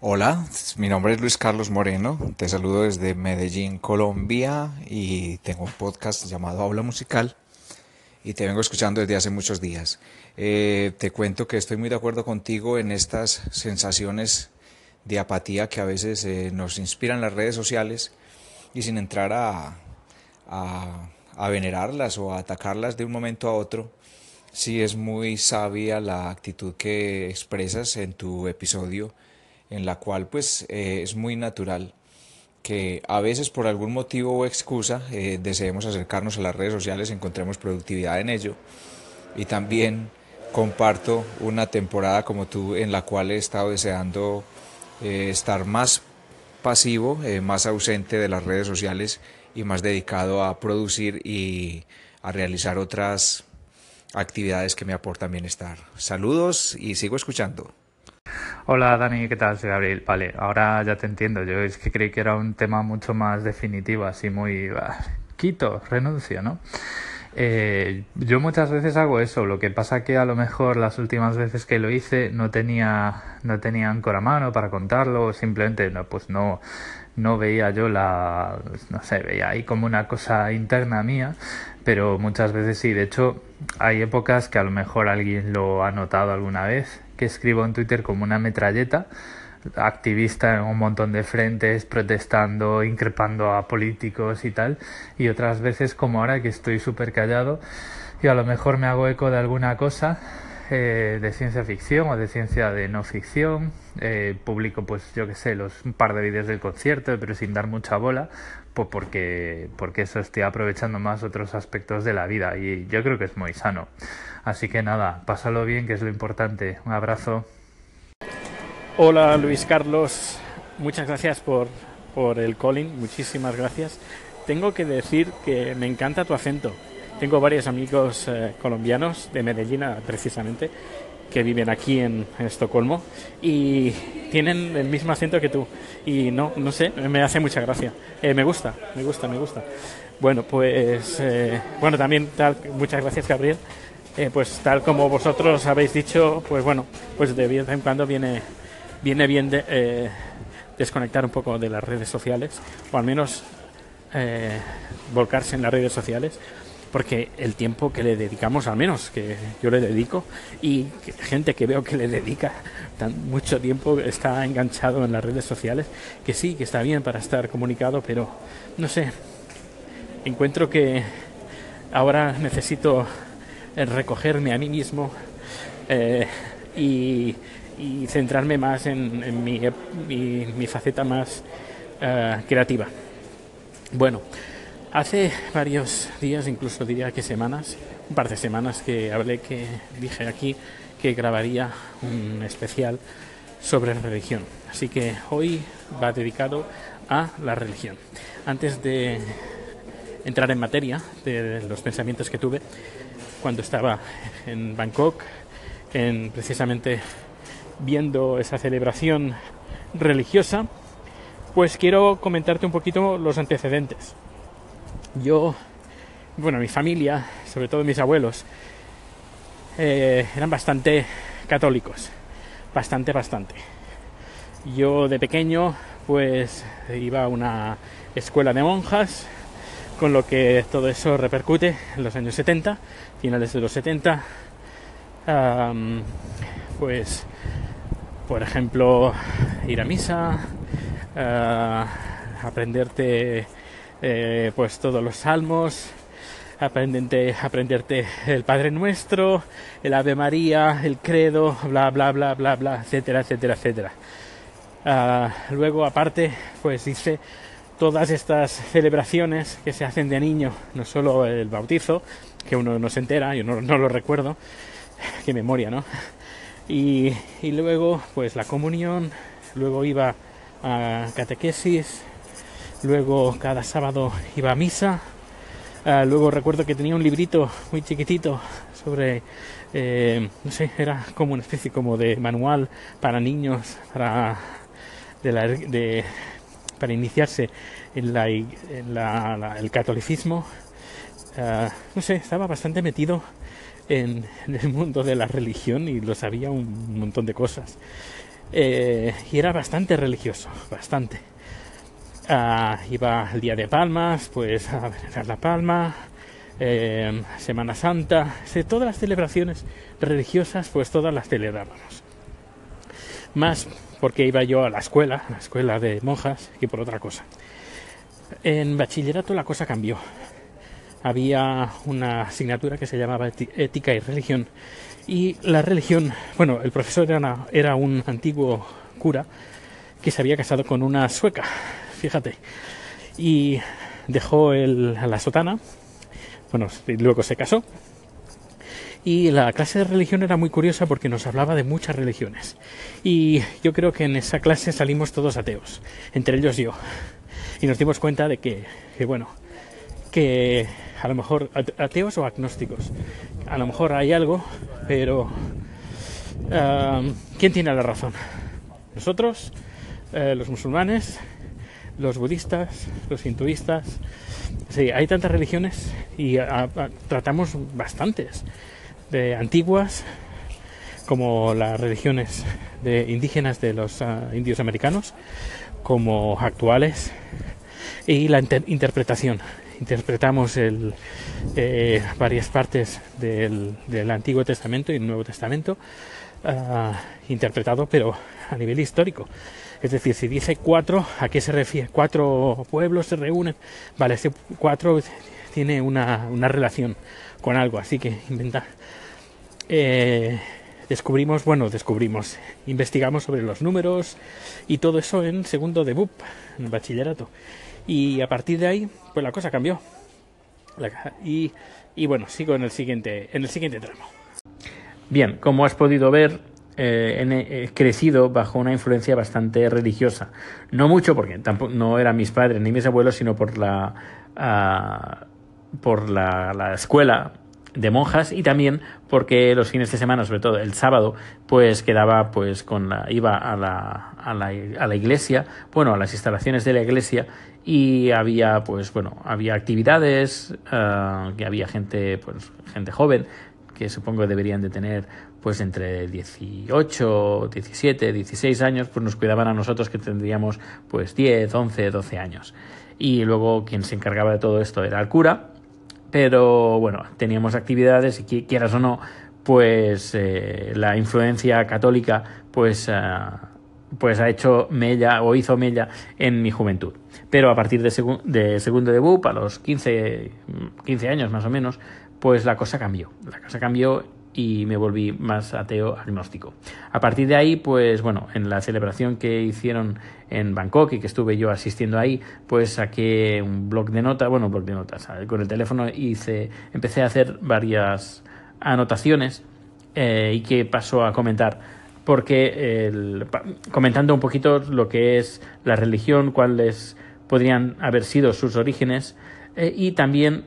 Hola, mi nombre es Luis Carlos Moreno, te saludo desde Medellín, Colombia y tengo un podcast llamado Habla Musical y te vengo escuchando desde hace muchos días. Eh, te cuento que estoy muy de acuerdo contigo en estas sensaciones de apatía que a veces eh, nos inspiran las redes sociales y sin entrar a, a venerarlas o a atacarlas de un momento a otro, sí es muy sabia la actitud que expresas en tu episodio en la cual pues eh, es muy natural que a veces por algún motivo o excusa eh, deseemos acercarnos a las redes sociales, encontremos productividad en ello y también comparto una temporada como tú en la cual he estado deseando eh, estar más pasivo, más ausente de las redes sociales y más dedicado a producir y a realizar otras actividades que me aportan bienestar. Saludos y sigo escuchando. Hola Dani, ¿qué tal? Soy Gabriel. Vale, ahora ya te entiendo. Yo es que creí que era un tema mucho más definitivo, así muy... quito, renuncio, ¿no? Eh, yo muchas veces hago eso, lo que pasa que a lo mejor las últimas veces que lo hice no tenía, no tenía ancora mano para contarlo, simplemente no, pues no, no veía yo la, no sé, veía ahí como una cosa interna mía, pero muchas veces sí, de hecho hay épocas que a lo mejor alguien lo ha notado alguna vez que escribo en Twitter como una metralleta, activista en un montón de frentes, protestando, increpando a políticos y tal, y otras veces como ahora que estoy súper callado y a lo mejor me hago eco de alguna cosa eh, de ciencia ficción o de ciencia de no ficción, eh, publico pues yo que sé, los un par de vídeos del concierto, pero sin dar mucha bola, pues porque, porque eso estoy aprovechando más otros aspectos de la vida y yo creo que es muy sano. Así que nada, pásalo bien, que es lo importante. Un abrazo. Hola Luis Carlos, muchas gracias por, por el calling, muchísimas gracias. Tengo que decir que me encanta tu acento. Tengo varios amigos eh, colombianos de Medellín, ah, precisamente, que viven aquí en, Estocolmo y tienen el mismo acento que tú. Y no, no sé, me hace mucha gracia. Eh, me gusta, me gusta, me gusta. Bueno, pues, eh, bueno, también muchas gracias Gabriel eh, pues tal como vosotros habéis dicho, pues bueno, pues de vez en cuando viene, viene bien de, eh, desconectar un poco de las redes sociales, o al menos eh, volcarse en las redes sociales, porque el tiempo que le dedicamos, al menos que yo le dedico, y gente que veo que le dedica tan mucho tiempo está enganchado en las redes sociales, que sí, que está bien para estar comunicado, pero no sé, encuentro que ahora necesito recogerme a mí mismo eh, y, centrarme más en, mi, faceta más eh, creativa. Bueno, hace varios días, incluso diría que semanas, un par de semanas que hablé, que dije aquí que grabaría un especial sobre religión. Así que hoy va dedicado a la religión. Antes de entrar en materia de los pensamientos que tuve, cuando estaba en Bangkok, en precisamente viendo esa celebración religiosa, pues quiero comentarte un poquito los antecedentes. Yo, bueno, mi familia, sobre todo mis abuelos, eh, eran bastante católicos, bastante, bastante. Yo de pequeño, pues iba a una escuela de monjas, con lo que todo eso repercute en los años 70, finales de los 70, pues, por ejemplo, ir a misa, aprenderte eh, pues todos los salmos, aprenderte, aprenderte el Padre Nuestro, el Ave María, el Credo, bla, bla, bla, bla, bla, etcétera, etcétera, etcétera. Ah, luego, aparte, pues dice todas estas celebraciones que se hacen de niño, no solo el bautizo, que uno no se entera, yo no, lo recuerdo, qué memoria, ¿no? Y, luego, pues la comunión, luego iba a catequesis, luego cada sábado iba a misa, ah, luego recuerdo que tenía un librito muy chiquitito sobre, eh, no sé, era como una especie como de manual para niños, para de, la, de para iniciarse en, la, el catolicismo. Ah, no sé, estaba bastante metido en, el mundo de la religión y lo sabía un montón de cosas. eh, y era bastante religioso, bastante. Ah, iba el día de Palmas, pues a venerar la Palma, eh, Semana Santa, todas las celebraciones religiosas, pues todas las celebrábamos. Más porque iba yo a la escuela, la escuela de monjas, y por otra cosa. En bachillerato la cosa cambió. Había una asignatura que se llamaba Ética y Religión. Y la religión, bueno, el profesor era, era un antiguo cura que se había casado con una sueca, fíjate. Y dejó la sotana, bueno, luego se casó. Y la clase de religión era muy curiosa porque nos hablaba de muchas religiones. Y yo creo que en esa clase salimos todos ateos, entre ellos yo y nos dimos cuenta de que, bueno, que a lo mejor ateos o agnósticos, a lo mejor hay algo, pero ¿quién tiene la razón? ¿Nosotros? Eh, ¿Los musulmanes? ¿Los budistas? ¿Los hinduistas? Sí, hay tantas religiones y tratamos bastantes, de antiguas como las religiones de indígenas de los ah, indios americanos, como actuales y la interpretación. Interpretamos el, eh, varias partes del, Antiguo Testamento y el Nuevo Testamento ah, interpretado, pero a nivel histórico. Es decir, si dice cuatro, ¿a qué se refiere? Cuatro pueblos se reúnen. Vale, ese cuatro tiene una, una relación con algo, así que inventar. Eh, descubrimos, bueno, descubrimos, investigamos sobre los números y todo eso en segundo de BUP, en bachillerato. Y a partir de ahí, pues la cosa cambió. Y, y bueno, sigo en el siguiente, en el siguiente tramo. Bien, como has podido ver, eh, he crecido bajo una influencia bastante religiosa. No mucho, porque tampoco no eran mis padres ni mis abuelos, sino por la, uh, por la, la escuela de monjas y también porque los fines de semana, sobre todo el sábado, pues quedaba pues con la, iba a la, a la, a la iglesia, bueno, a las instalaciones de la iglesia y había pues bueno, había actividades, uh, que había gente pues gente joven que supongo deberían de tener pues entre 18, 17, 16 años, pues nos cuidaban a nosotros que tendríamos pues 10, 11, 12 años. Y luego quien se encargaba de todo esto era el cura, pero bueno, teníamos actividades y quieras o no, pues eh, la influencia católica pues, eh, pues ha hecho mella o hizo mella en mi juventud. Pero a partir de, de segundo de BUP, a los 15, 15 años más o menos, pues la cosa cambió. La cosa cambió y me volví más ateo agnóstico. A partir de ahí, pues bueno, en la celebración que hicieron en Bangkok y que estuve yo asistiendo ahí, pues saqué un blog de notas, bueno, un blog de notas, con el teléfono hice, empecé a hacer varias anotaciones eh, y que pasó a comentar porque comentando un poquito lo que es la religión, cuáles podrían haber sido sus orígenes eh, y también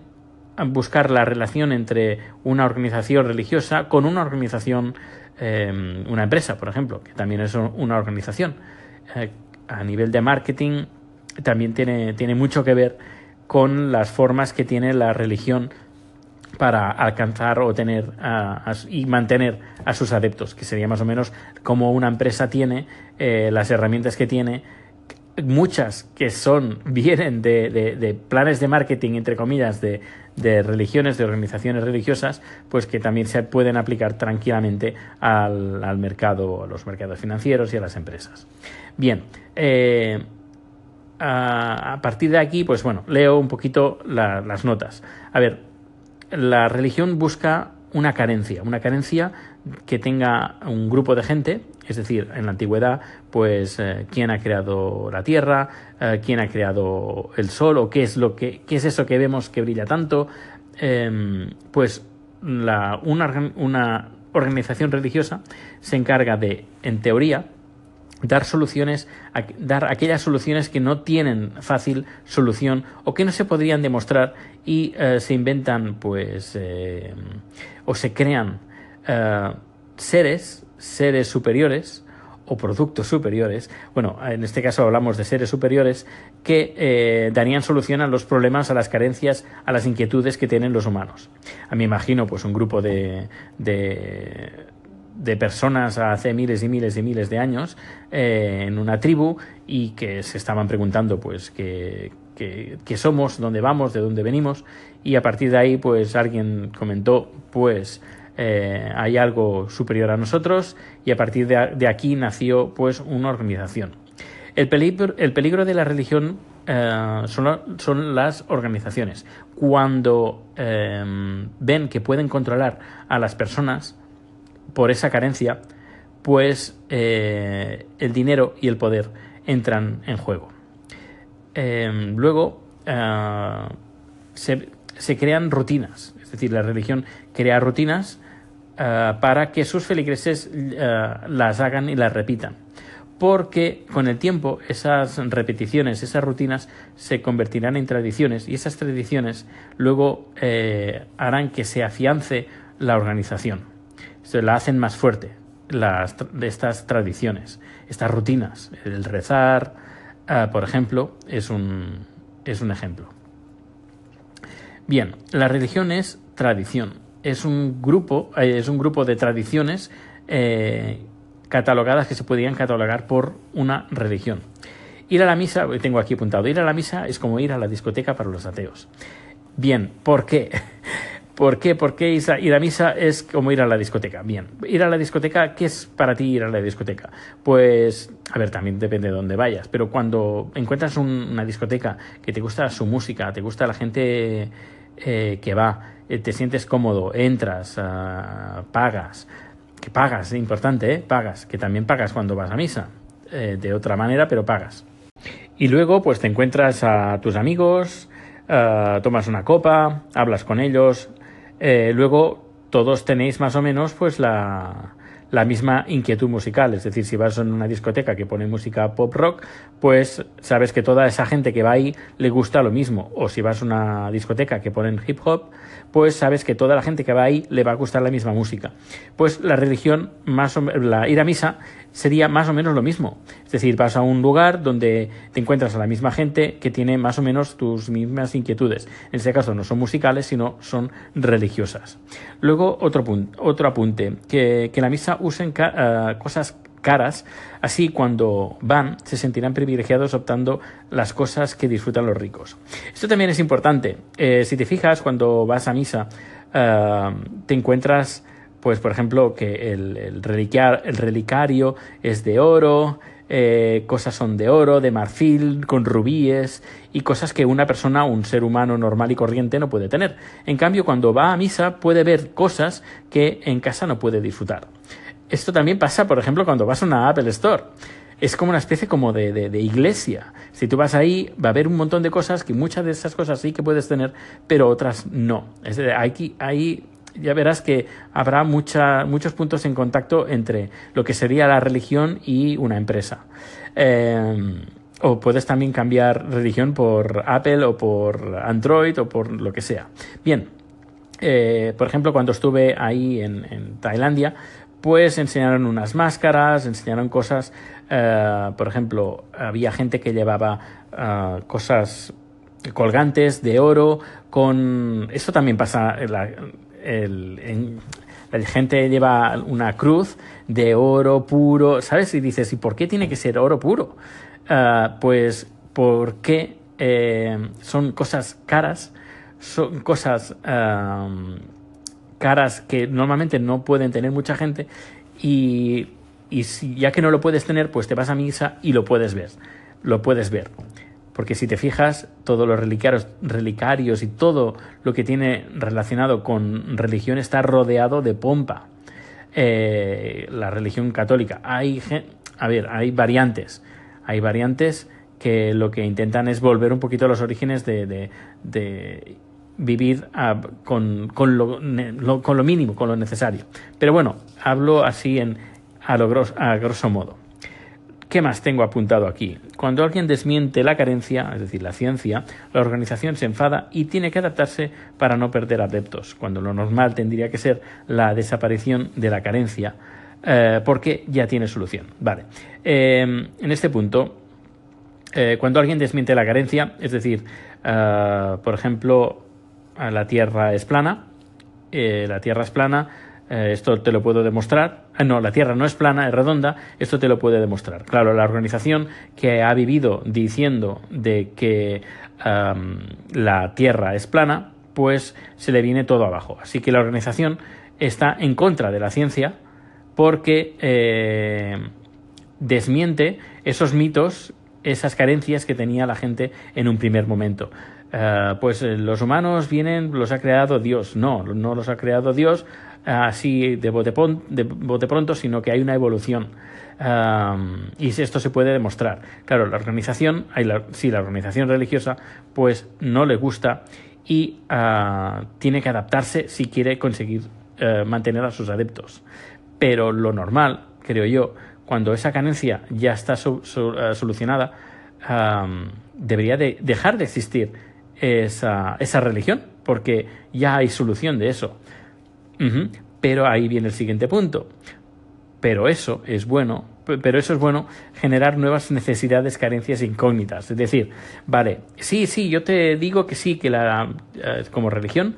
buscar la relación entre una organización religiosa con una organización, em, una empresa, por ejemplo, que también es una organización. Eh, a nivel de marketing también tiene, tiene mucho que ver con las formas que tiene la religión para alcanzar o tener y mantener a sus adeptos, que sería más o menos como una empresa tiene eh, las herramientas que tiene muchas que son vienen de, de, planes de marketing entre comillas de, de, religiones de organizaciones religiosas pues que también se pueden aplicar tranquilamente al, al mercado a los mercados financieros y a las empresas. Bien eh, a, partir de aquí pues bueno leo un poquito las notas. A ver la religión busca una carencia una carencia que tenga un grupo de gente, es decir, en la antigüedad, pues eh, quién ha creado la Tierra, eh, quién ha creado el Sol o qué es lo que qué es eso que vemos que brilla tanto, em, pues la, una, una organización religiosa se encarga de, en teoría, dar soluciones, dar aquellas soluciones que no tienen fácil solución o que no se podrían demostrar y eh, se inventan, pues, o se crean eh, seres, seres superiores o productos superiores, bueno, en este caso hablamos de seres superiores, que eh, darían solución a los problemas, a las carencias, a las inquietudes que tienen los humanos. A mí imagino pues un grupo de, de, de personas hace miles y miles y miles de años eh, en una tribu y que se estaban preguntando pues qué, somos, dónde vamos, de dónde venimos y a partir de ahí pues alguien comentó pues eh, hay algo superior a nosotros y a partir de, aquí nació pues una organización. El peligro, el peligro de la religión eh, son, las organizaciones. Cuando ven que pueden controlar a las personas, por esa carencia, pues eh, el dinero y el poder entran en juego. Luego eh, se, crean rutinas, es decir, la religión crea rutinas eh, para que sus feligreses las hagan y las repitan. Porque con el tiempo esas repeticiones, esas rutinas se convertirán en tradiciones y esas tradiciones luego harán que se afiance la organización se la hacen más fuerte las, estas tradiciones, estas rutinas. El rezar, por ejemplo, es un, es un ejemplo. Bien, la religión es tradición. Es un grupo, eh, es un grupo de tradiciones eh, catalogadas que se podrían catalogar por una religión. Ir a la misa, tengo aquí apuntado, ir a la misa es como ir a la discoteca para los ateos. Bien, ¿por qué? ¿Por qué? Porque ir a misa es como ir a la discoteca. Bien, ir a la discoteca, ¿qué es para ti ir a la discoteca? Pues, a ver, también depende de dónde vayas, pero cuando encuentras una discoteca que te gusta su música, te gusta la gente eh, que va, eh, te sientes cómodo, entras, ah, pagas, que pagas, importante, ¿eh? Pagas, que también pagas cuando vas a misa, eh, de otra manera, pero pagas. Y luego, pues te encuentras a tus amigos, ah, tomas una copa, hablas con ellos, eh, luego todos tenéis más o menos pues la, la misma inquietud musical. Es decir, si vas a una discoteca que pone música pop rock, pues sabes que toda esa gente que va ahí le gusta lo mismo. O si vas a una discoteca que ponen hip hop, pues sabes que toda la gente que va ahí le va a gustar la misma música. Pues la religión, más o, la ir a misa, sería más o menos lo mismo. Es decir, vas a un lugar donde te encuentras a la misma gente que tiene más o menos tus mismas inquietudes. En este caso no son musicales, sino son religiosas. Luego, otro, otro apunte, que, que la misa usen eh, cosas caras, así cuando van se sentirán privilegiados optando las cosas que disfrutan los ricos. Esto también es importante. Eh, si te fijas, cuando vas a misa, eh, te encuentras pues por ejemplo que el, el, relicario es de oro, eh, cosas son de oro, de marfil, con rubíes y cosas que una persona, un ser humano normal y corriente no puede tener. En cambio, cuando va a misa puede ver cosas que en casa no puede disfrutar. Esto también pasa, por ejemplo, cuando vas a una Apple Store. Es como una especie como de, de, iglesia. Si tú vas ahí, va a haber un montón de cosas que muchas de esas cosas sí que puedes tener, pero otras no. Es decir, hay, hay ya verás que habrá mucha, muchos puntos en contacto entre lo que sería la religión y una empresa. Eh, o puedes también cambiar religión por Apple o por Android o por lo que sea. Bien, eh, por ejemplo, cuando estuve ahí en, Tailandia, pues enseñaron unas máscaras, enseñaron cosas, eh, por ejemplo, había gente que llevaba cosas colgantes de oro con... Esto también pasa, la, el, la gente lleva una cruz de oro puro, ¿sabes? Y dices, ¿y por qué tiene que ser oro puro? Ah, pues porque eh, son cosas caras, son cosas caras que normalmente no pueden tener mucha gente y, y si, ya que no lo puedes tener, pues te vas a misa y lo puedes ver, lo puedes ver. Porque si te fijas, todos los relicarios, y todo lo que tiene relacionado con religión está rodeado de pompa. Eh, la religión católica. Hay, a ver, hay variantes. Hay variantes que lo que intentan es volver un poquito a los orígenes de, vivir con, con, lo, con, lo, mínimo, con lo necesario. Pero bueno, hablo así en, a, lo a grosso modo. ¿Qué más tengo apuntado aquí? Cuando alguien desmiente la carencia, es decir, la ciencia, la organización se enfada y tiene que adaptarse para no perder adeptos, cuando lo normal tendría que ser la desaparición de la carencia, eh, porque ya tiene solución. Vale. Eh, en este punto, eh, cuando alguien desmiente la carencia, es decir, por ejemplo, la Tierra es plana, la Tierra es plana, eh, esto te lo puedo demostrar. Ah, no, la Tierra no es plana, es redonda, esto te lo puede demostrar. Claro, la organización que ha vivido diciendo de que la Tierra es plana, pues se le viene todo abajo. Así que la organización está en contra de la ciencia porque eh, desmiente esos mitos, esas carencias que tenía la gente en un primer momento. Eh, pues los humanos vienen, los ha creado Dios. No, no los ha creado Dios así de bote, pronto, sino que hay una evolución. y esto se puede demostrar. Claro, la organización, sí, la organización religiosa, pues no le gusta y ah, tiene que adaptarse si quiere conseguir eh, mantener a sus adeptos. Pero lo normal, creo yo, cuando esa carencia ya está eh, solucionada, debería de dejar de existir esa, esa religión, porque ya hay solución de eso. Pero ahí viene el siguiente punto. Pero eso es bueno, pero eso es bueno generar nuevas necesidades, carencias, incógnitas. Es decir, vale, sí, sí, yo te digo que sí, que la eh, como religión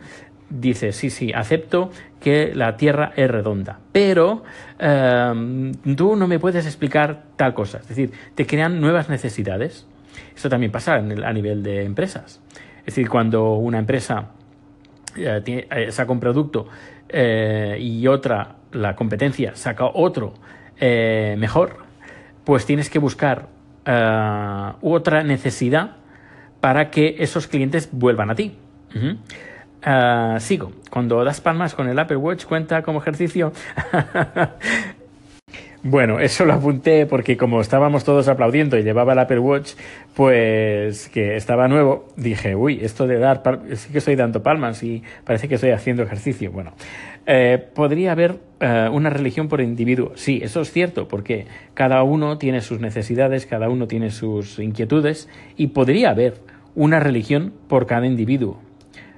dice, sí, sí, acepto que la Tierra es redonda, pero em, tú no me puedes explicar tal cosa. Es decir, te crean nuevas necesidades. Esto también pasa a nivel de empresas. Es decir, cuando una empresa eh, eh, saca un producto eh, y otra, la competencia, saca otro eh, mejor, pues tienes que buscar eh, otra necesidad para que esos clientes vuelvan a ti. sigo. Cuando das palmas con el Apple Watch, cuenta como ejercicio. Bueno, eso lo apunté porque como estábamos todos aplaudiendo y llevaba el Apple Watch, pues que estaba nuevo, dije, uy, esto de dar, sí que estoy dando palmas y parece que estoy haciendo ejercicio. Bueno, eh, podría haber eh, una religión por individuo. Sí, eso es cierto, porque cada uno tiene sus necesidades, cada uno tiene sus inquietudes y podría haber una religión por cada individuo,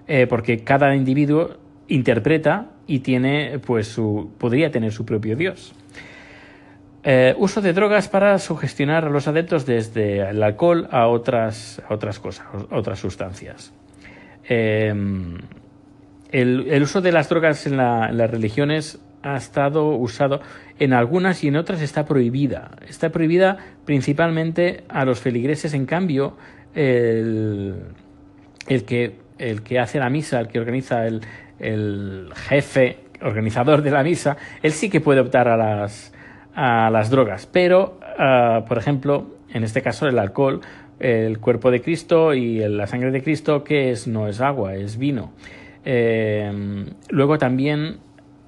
eh, porque cada individuo interpreta y tiene, pues, su, podría tener su propio Dios. Eh, uso de drogas para sugestionar a los adeptos desde el alcohol a otras, otras cosas, otras sustancias. Em, el, uso de las drogas en, las religiones ha estado usado en algunas y en otras está prohibida. Está prohibida principalmente a los feligreses. En cambio, el, que, el que hace la misa, el que organiza el, el jefe organizador de la misa, él sí que puede optar a las, a las drogas. Pero, ah, por ejemplo, en este caso el alcohol, el cuerpo de Cristo y la sangre de Cristo, que es? No es agua, es vino. Eh, luego también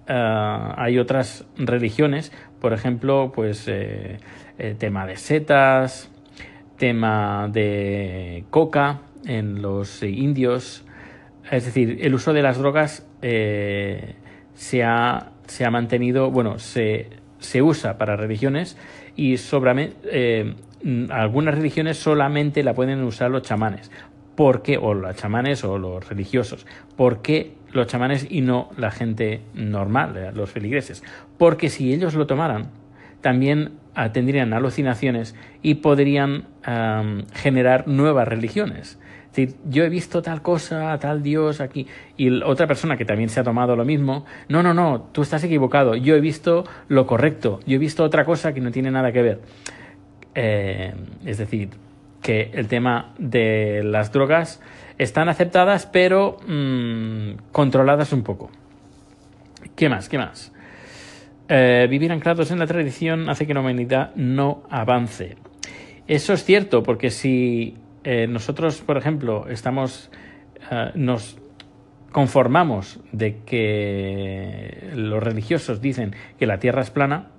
ah, hay otras religiones, por ejemplo, pues eh, el tema de setas, tema de coca en los indios. Es decir, el uso de las drogas eh, se, ha, se ha mantenido, bueno, se, se usa para religiones y eh, algunas religiones solamente la pueden usar los chamanes. ¿Por qué? O los chamanes o los religiosos. ¿Por qué los chamanes y no la gente normal, eh, los feligreses? Porque si ellos lo tomaran, también ah, tendrían alucinaciones y podrían generar nuevas religiones yo he visto tal cosa, tal Dios aquí, y otra persona que también se ha tomado lo mismo, no, no, no, tú estás equivocado, yo he visto lo correcto, yo he visto otra cosa que no tiene nada que ver. Eh, es decir, que el tema de las drogas están aceptadas, pero mm, controladas un poco. ¿Qué más? ¿Qué más? Eh, vivir anclados en la tradición hace que la humanidad no avance. Eso es cierto, porque si eh, nosotros, por ejemplo, estamos, eh, nos conformamos de que los religiosos dicen que la Tierra es plana,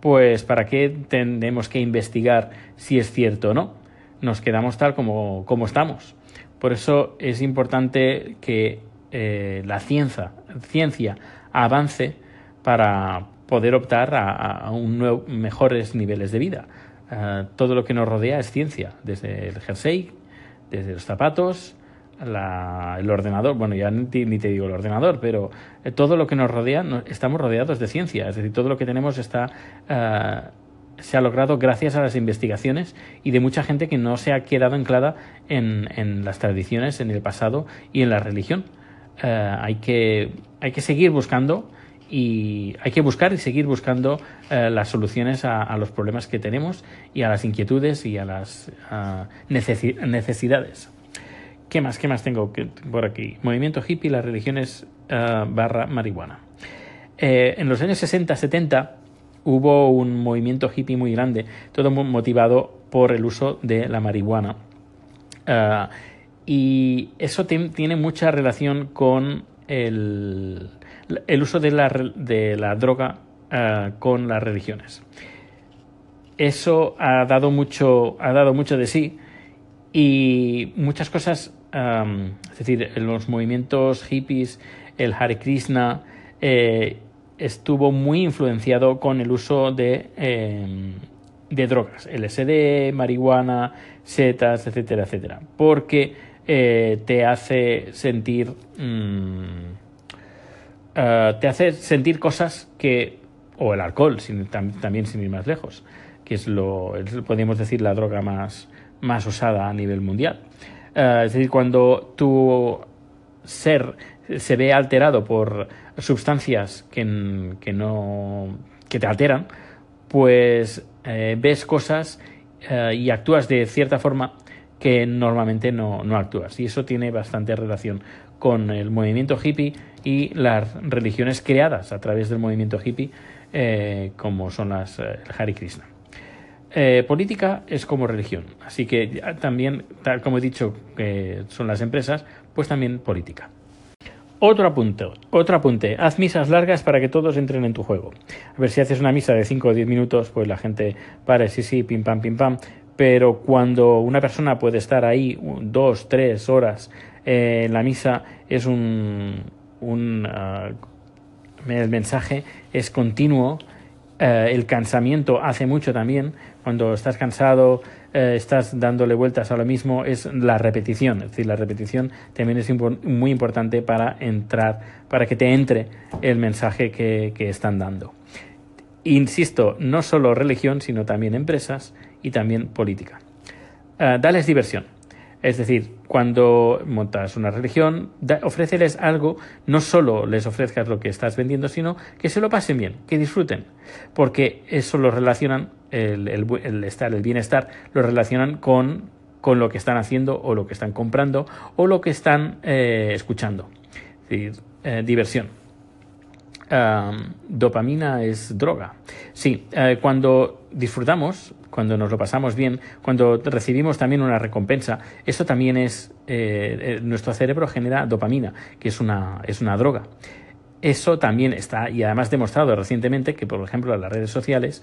pues ¿para qué tenemos que investigar si es cierto o no? Nos quedamos tal como, como estamos. Por eso es importante que eh, la ciencia, ciencia avance para poder optar a, un mejores niveles de vida. Eh, todo lo que nos rodea es ciencia, desde el jersey, desde los zapatos, el ordenador, bueno, ya ni, te digo el ordenador, pero eh, todo lo que nos rodea, estamos rodeados de ciencia, es decir, todo lo que tenemos está... Eh, se ha logrado gracias a las investigaciones y de mucha gente que no se ha quedado anclada en, en las tradiciones, en el pasado y en la religión. hay, que, hay que seguir buscando y hay que buscar y seguir buscando eh, las soluciones a, los problemas que tenemos y a las inquietudes y a las necesidades. ¿Qué más? ¿Qué más tengo por aquí? Movimiento hippie, las religiones barra marihuana. en los años 60-70 hubo un movimiento hippie muy grande, todo motivado por el uso de la marihuana. Y eso tiene mucha relación con el, el uso de la, de la droga ah, con las religiones. Eso ha dado mucho, ha dado mucho de sí y muchas cosas, es decir, los movimientos hippies, el Hare Krishna, eh, estuvo muy influenciado con el uso de, em, de drogas, LSD, marihuana, setas, etcétera, etcétera, porque eh, te hace sentir mm, eh, te hace sentir cosas que o el alcohol también sin ir más lejos, que es lo podríamos decir la droga más más usada a nivel mundial. Eh, es decir, cuando tu ser se ve alterado por sustancias que, que no que te alteran, pues eh, ves cosas y actúas de cierta forma que normalmente no, no, actúas. Y eso tiene bastante relación con el movimiento hippie y las religiones creadas a través del movimiento hippie, eh, como son las el Hare Krishna. política es como religión, así que también, tal como he dicho que son las empresas, pues también política. Otro apunte, otro apunte. Haz misas largas para que todos entren en tu juego. A ver si haces una misa de 5 o 10 minutos, pues la gente para, sí, sí, pim pam, pim pam. Pero cuando una persona puede estar ahí dos, tres horas eh, en la misa, es un. Un ah, el mensaje es continuo. Eh, el cansamiento hace mucho también. Cuando estás cansado, eh, estás dándole vueltas a lo mismo es la repetición. Es decir, la repetición también es muy importante para entrar, para que te entre el mensaje que, están dando. Insisto, no solo religión, sino también empresas y también política. Uh, dales diversión. Es decir, cuando montas una religión, ofréceles algo, no solo les ofrezcas lo que estás vendiendo, sino que se lo pasen bien, que disfruten, porque eso lo relacionan, el, el, estar, el bienestar, lo relacionan con, con, lo que están haciendo o lo que están comprando o lo que están eh, escuchando. Es decir, eh, diversión dopamina es droga. Sí, eh, cuando disfrutamos, cuando nos lo pasamos bien, cuando recibimos también una recompensa, eso también es, eh, eh, nuestro cerebro genera dopamina, que es una, es una droga. Eso también está, y además demostrado recientemente que, por ejemplo, las redes sociales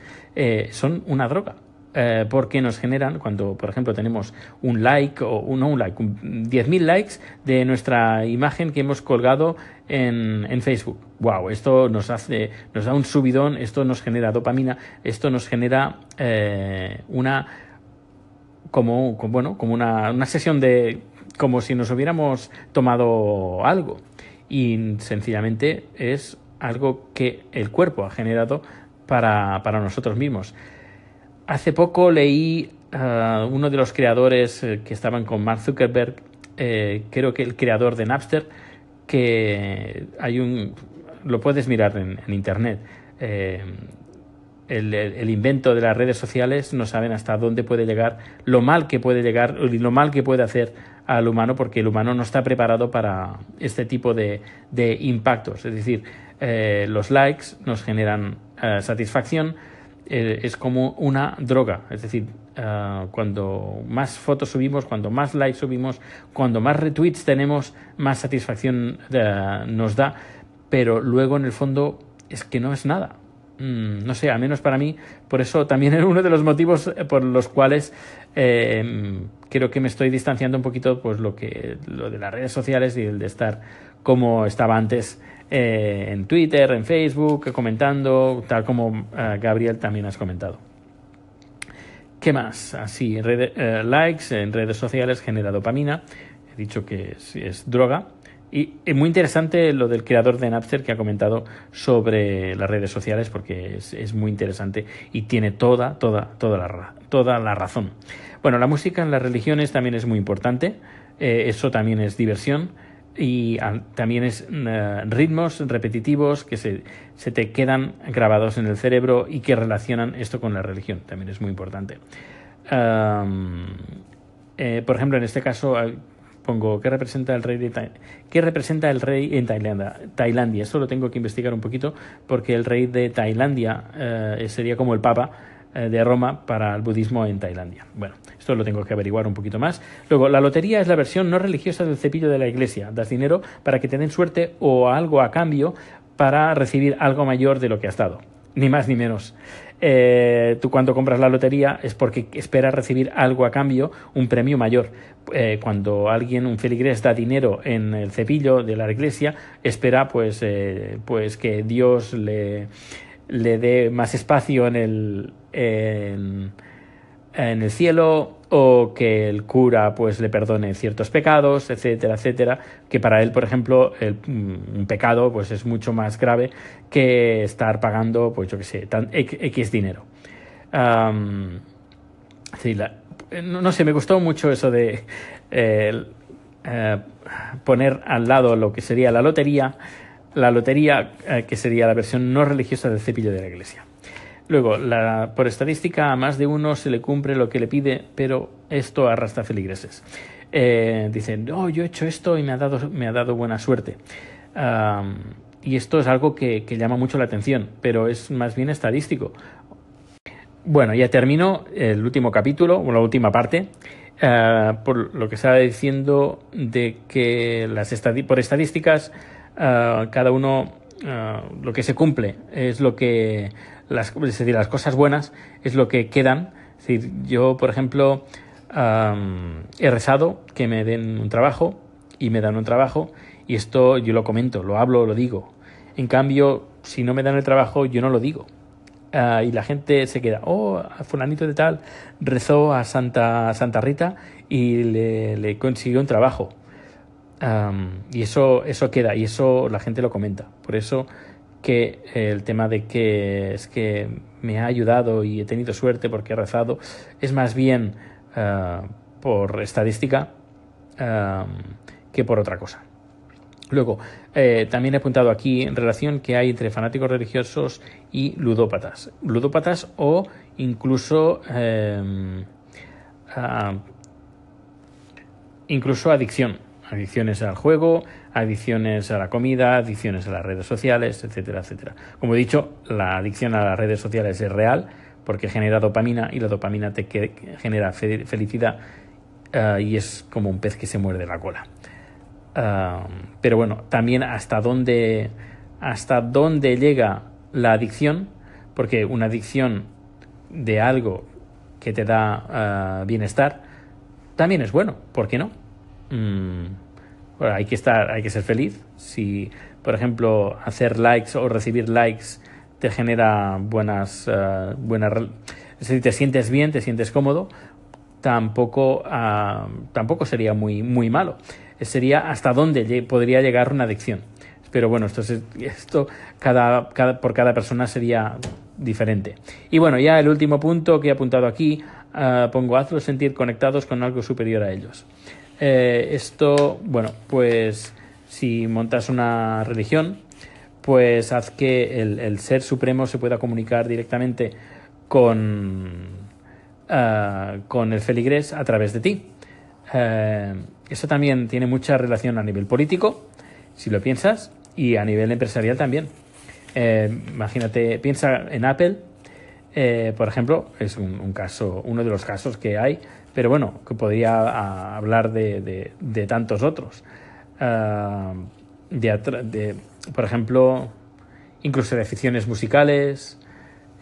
son una droga. Eh, porque nos generan, cuando por ejemplo tenemos un like o no un like, 10.000 likes de nuestra imagen que hemos colgado en, en, Facebook. Wow, esto nos hace, nos da un subidón, esto nos genera dopamina, esto nos genera eh, una como, bueno, como una, una sesión de como si nos hubiéramos tomado algo. Y sencillamente es algo que el cuerpo ha generado para, para nosotros mismos. Hace poco leí a uh, uno de los creadores eh, que estaban con Mark Zuckerberg, eh, creo que el creador de Napster, que hay un, lo puedes mirar en, internet. Eh, el, invento de las redes sociales no saben hasta dónde puede llegar, lo mal que puede llegar y lo mal que puede hacer al humano, porque el humano no está preparado para este tipo de, de impactos. Es decir, los likes nos generan satisfacción, eh, es como una droga. Es decir, uh, cuando más fotos subimos, cuando más likes subimos, cuando más retweets tenemos, más satisfacción uh, nos da. Pero luego en el fondo es que no es nada. Mm, no sé, al menos para mí, por eso también es uno de los motivos por los cuales eh, creo que me estoy distanciando un poquito pues lo que lo de las redes sociales y el de estar como estaba antes eh, en Twitter, en Facebook, comentando, tal como eh, Gabriel también has comentado. ¿Qué más? Así, eh, likes en redes sociales genera dopamina. He dicho que es, droga. Y es muy interesante lo del creador de Napster que ha comentado sobre las redes sociales porque es, muy interesante y tiene toda, toda, toda la, toda la razón. Bueno, la música en las religiones también es muy importante. eso también es diversión y también es eh, ritmos repetitivos que se, se, te quedan grabados en el cerebro y que relacionan esto con la religión. También es muy importante. Eh, por ejemplo, en este caso pongo qué representa el rey de qué representa el rey en Tailandia. Tailandia. Esto lo tengo que investigar un poquito porque el rey de Tailandia eh, sería como el papa de Roma para el budismo en Tailandia. Bueno, esto lo tengo que averiguar un poquito más. Luego, la lotería es la versión no religiosa del cepillo de la iglesia. Das dinero para que te den suerte o algo a cambio para recibir algo mayor de lo que has dado. Ni más ni menos. Eh, tú cuando compras la lotería es porque esperas recibir algo a cambio, un premio mayor. Eh, cuando alguien, un feligrés, da dinero en el cepillo de la iglesia, espera pues, eh, pues que Dios le, le dé más espacio en el, en, el cielo o que el cura pues le perdone ciertos pecados, etcétera, etcétera, que para él, por ejemplo, el, un pecado pues es mucho más grave que estar pagando, pues yo qué sé, X dinero. no, sé, me gustó mucho eso de eh, poner al lado lo que sería la lotería, la lotería eh, que sería la versión no religiosa del cepillo de la iglesia. Luego, la, por estadística, a más de uno se le cumple lo que le pide, pero esto arrastra feligreses. Eh, dicen, oh, yo he hecho esto y me ha dado, me ha dado buena suerte. y esto es algo que, llama mucho la atención, pero es más bien estadístico. Bueno, ya termino el último capítulo, o la última parte, eh, por lo que estaba diciendo de que las por estadísticas, eh, cada uno, lo que se cumple es lo que las, decir, las cosas buenas es lo que quedan. Es decir, yo, por ejemplo, he rezado que me den un trabajo y me dan un trabajo y esto yo lo comento, lo hablo, lo digo. En cambio, si no me dan el trabajo, yo no lo digo. Ah, y la gente se queda, oh, fulanito de tal rezó a Santa, Santa Rita y le, consiguió un trabajo. y eso, eso queda, y eso la gente lo comenta. Por eso que el tema de que es que me ha ayudado y he tenido suerte porque he rezado es más bien eh, por estadística eh, que por otra cosa. Luego, eh, también he apuntado aquí en relación que hay entre fanáticos religiosos y ludópatas. Ludópatas o incluso, incluso adicción. Adicciones al juego, adicciones a la comida, adicciones a las redes sociales, etcétera, etcétera. Como he dicho, la adicción a las redes sociales es real porque genera dopamina y la dopamina te genera felicidad eh, y es como un pez que se muerde la cola. pero bueno, también hasta dónde, hasta dónde llega la adicción, porque una adicción de algo que te da eh, bienestar también es bueno, ¿por qué no? Mm, bueno, hay que estar, hay que ser feliz. Si, por ejemplo, hacer likes o recibir likes te genera buenas, uh, buenas, es decir, te sientes bien, te sientes cómodo, tampoco, uh, tampoco sería muy, muy malo. Sería hasta dónde podría llegar una adicción. Pero bueno, esto, esto cada, cada, por cada persona sería diferente. Y bueno, ya el último punto que he apuntado aquí, uh, pongo hazlos sentir conectados con algo superior a ellos. Eh, esto, bueno, pues si montas una religión, pues haz que el, ser supremo se pueda comunicar directamente con, uh, con el feligrés a través de ti. Uh, eso también tiene mucha relación a nivel político, si lo piensas, y a nivel empresarial también. Eh, imagínate, piensa en Apple, eh, por ejemplo, es un, caso, uno de los casos que hay pero bueno, que podría hablar de, de, tantos otros. Ah, de, por ejemplo, incluso de aficiones musicales,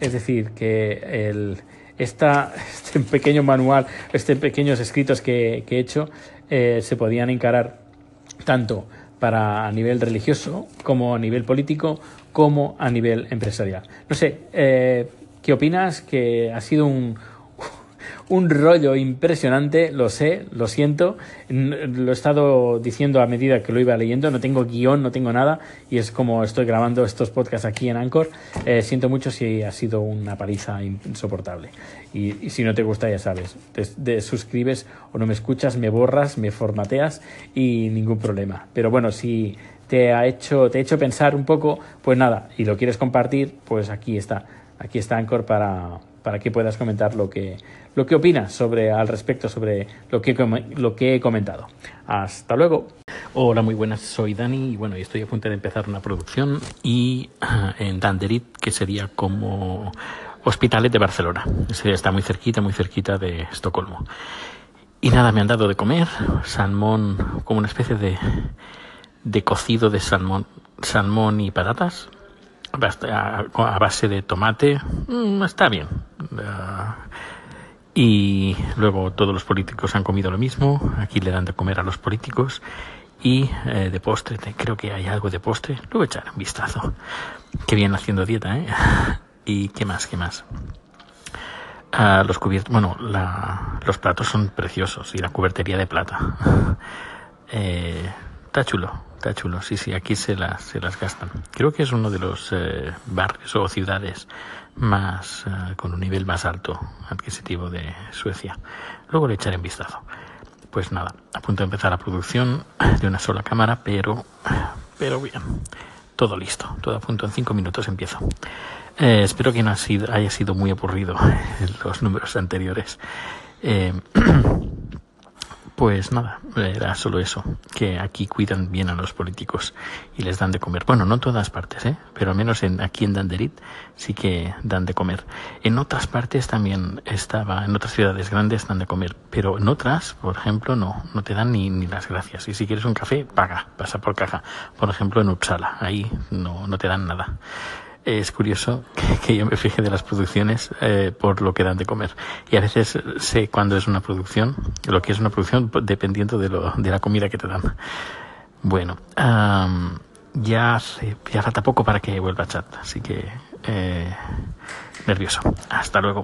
es decir, que el, esta, este pequeño manual, este pequeños escritos que, he hecho, eh, se podían encarar tanto para a nivel religioso como a nivel político como a nivel empresarial. No sé, eh, ¿qué opinas? Que ha sido un, un rollo impresionante, lo sé, lo siento, lo he estado diciendo a medida que lo iba leyendo, no tengo guion, no tengo nada, y es como estoy grabando estos podcasts aquí en Anchor. Eh, siento mucho si ha sido una paliza insoportable. Y, si no te gusta, ya sabes, te, suscribes o no me escuchas, me borras, me formateas y ningún problema. Pero bueno, si te ha hecho, te ha hecho pensar un poco, pues nada, y lo quieres compartir, pues aquí está. Aquí está Anchor para, para que puedas comentar lo que, lo que opinas sobre, al respecto sobre lo que, lo que he comentado. Hasta luego. Hola, muy buenas, soy Dani y bueno, estoy a punto de empezar una producción y en Danderit, que sería como Hospitalet de Barcelona. Está muy cerquita, muy cerquita de Estocolmo. Y nada, me han dado de comer salmón, como una especie de, de cocido de salmón, salmón y patatas, a, base de tomate. Mm, está bien. Ah, y luego todos los políticos han comido lo mismo. Aquí le dan de comer a los políticos. Y eh, de postre, creo que hay algo de postre. Luego echar un vistazo. Qué bien haciendo dieta, ¿eh? ¿Y qué más? ¿Qué más? Ah, los cubiertos, bueno, los platos son preciosos y la cubertería de plata. Eh, está chulo, está chulo. Sí, sí, aquí se las, se las gastan. Creo que es uno de los eh, barrios o ciudades más con un nivel más alto adquisitivo de Suecia. Luego le echaré en vistazo. Pues nada, a punto de empezar la producción de una sola cámara, pero, pero bien, todo listo, todo a punto. En cinco minutos empiezo. Eh, espero que no haya sido muy aburrido los números anteriores. Pues nada, era solo eso, que aquí cuidan bien a los políticos y les dan de comer. Bueno, no en todas partes, ¿eh? pero al menos en, aquí en Danderit sí que dan de comer. En otras partes también estaba, en otras ciudades grandes dan de comer, pero en otras, por ejemplo, no, no te dan ni, ni las gracias. Y si quieres un café, paga, pasa por caja. Por ejemplo, en Uppsala, ahí no, no te dan nada es curioso que, yo me fije de las producciones eh, por lo que dan de comer. Y a veces sé cuándo es una producción, lo que es una producción dependiendo de, lo, de la comida que te dan. Bueno, ya, ya falta poco para que vuelva a chat, así que eh, nervioso. Hasta luego.